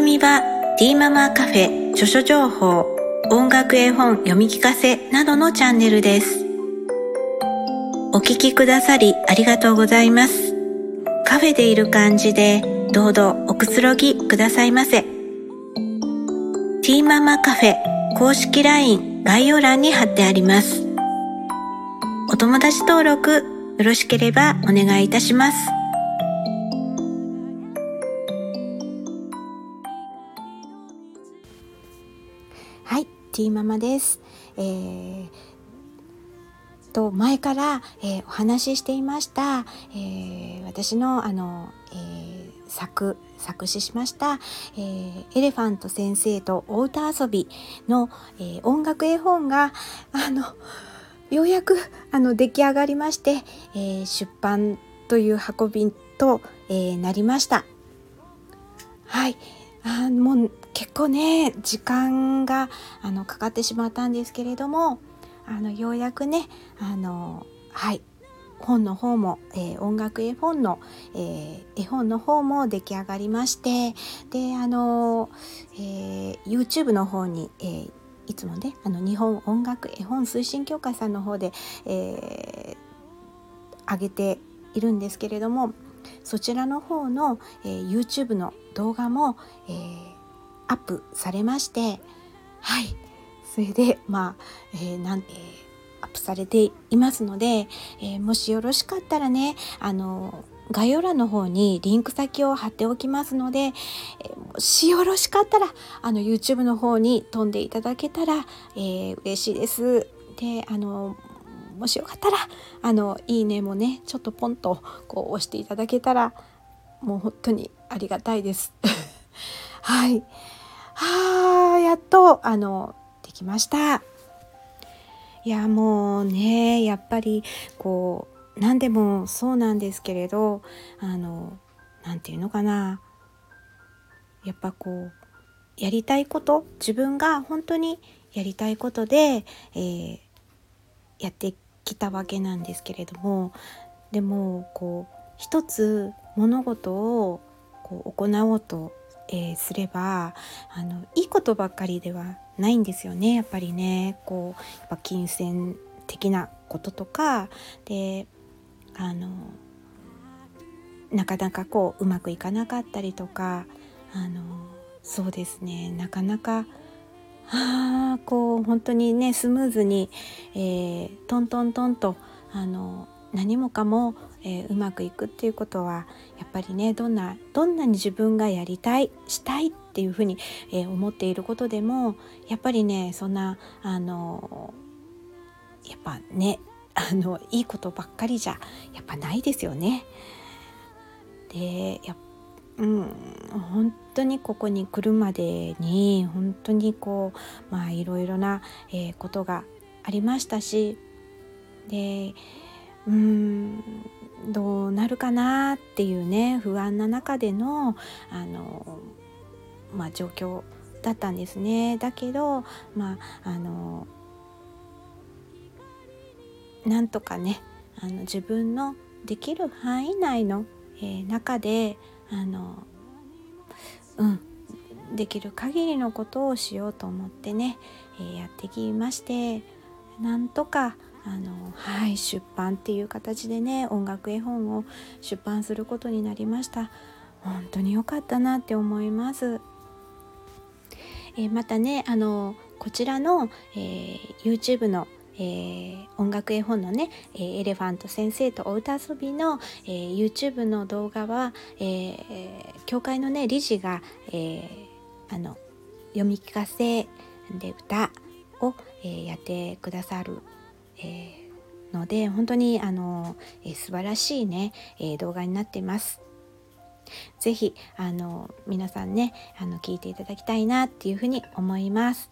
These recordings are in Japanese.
組は T ママカフェ、著書情報、音楽絵本読み聞かせなどのチャンネルです。お聞きくださりありがとうございます。カフェでいる感じでどうぞおくつろぎくださいませ。T ママカフェ公式 LINE 概要欄に貼ってあります。お友達登録よろしければお願いいたします。はい、T ママです。えーと前から、えー、お話ししていました、えー、私のあの、えー、作作詞しました、えー、エレファント先生とお歌遊びの、えー、音楽絵本があのようやくあの出来上がりまして、えー、出版という運びと、えー、なりました。はいあもう構ね時間があのかかってしまったんですけれどもあのようやくねあのはい。本の方も、えー、音楽絵本の、えー、絵本の方も出来上がりましてであの、えー、YouTube の方に、えー、いつもねあの日本音楽絵本推進協会さんの方で、えー、上げているんですけれどもそちらの方の、えー、YouTube の動画も、えー、アップされましてはいそれでまあ、えー、なん、えー、アップされていますので、えー、もしよろしかったらねあの概要欄の方にリンク先を貼っておきますので、えもしよろしかったらあの YouTube の方に飛んでいただけたら、えー、嬉しいです。であのもしよかったらあのいいねもねちょっとポンとこう押していただけたらもう本当にありがたいです。はい。はあやっとあのできました。いやもうねやっぱりこう何でもそうなんですけれどあの何て言うのかなやっぱこうやりたいこと自分が本当にやりたいことで、えー、やってきたわけなんですけれどもでもこう一つ物事をこう行おうと、えー、すればあのいいことばっかりではないんですよねやっぱりね。こうやっぱ金銭的なこととかであのなかなかこううまくいかなかったりとかあのそうですね。なかなかあこう本当にねスムーズに、えー、トントントンとあの何もかも、えー、うまくいくっていうことはやっぱりねどんなどんなに自分がやりたいしたいっていうふうに、えー、思っていることでもやっぱりねそんなあのやっぱねあのいいことばっかりじゃやっぱないですよね。でやうん、本当にここに来るまでに本当にこうまあいろいろな、えー、ことがありましたしでうんどうなるかなっていうね不安な中でのあの、まあ、状況だったんですね。だけどまああのなんとかねあの自分のできる範囲内の、えー、中であのうんできる限りのことをしようと思ってね、えー、やってきましてなんとかあのはい出版っていう形でね音楽絵本を出版することになりました。本当に良かったなって思います、えー、またねあのこちらの、えー、YouTube のえー、音楽絵本のね、えー、エレファント先生とお歌遊びの、えー、YouTube の動画は、え、教会のね理事が、えあの読み聞かせで歌を、えやってくださる、えので本当にあの、え素晴らしいね、え動画になってます。ぜひあの皆さんねあの聞いていただきたいなっていうふうに思います。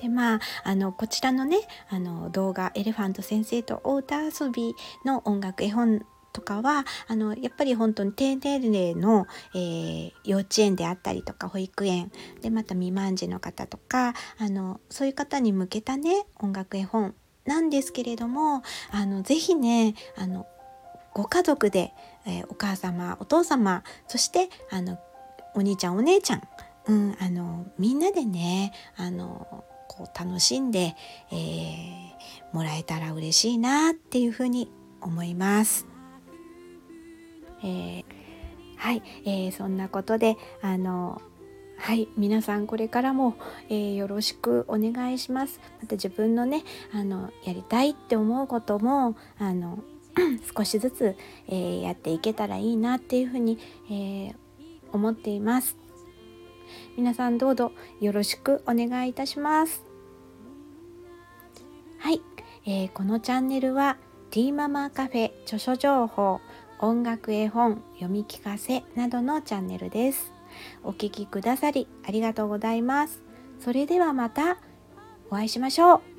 でまああのこちらのねあの動画「エレファント先生とお歌遊び」の音楽絵本とかはあのやっぱり本当に低年齢の、えー、幼稚園であったりとか保育園でまた未満児の方とかあのそういう方に向けたね音楽絵本なんですけれどもあのぜひねあのご家族で、えー、お母様お父様そしてあのお兄ちゃんお姉ちゃん、うん、あのみんなでねあのこう楽しんで、えー、もらえたら嬉しいなっていうふうに思います。えー、はい、えー、そんなことであのはい皆さんこれからも、えー、よろしくお願いします。また自分のねあのやりたいって思うこともあの 少しずつ、えー、やっていけたらいいなっていうふうに、えー、思っています。皆さんどうぞよろしくお願いいたします。はい、えー、このチャンネルは T ママカフェ著書情報音楽絵本読み聞かせなどのチャンネルです。お聴きくださりありがとうございます。それではまたお会いしましょう。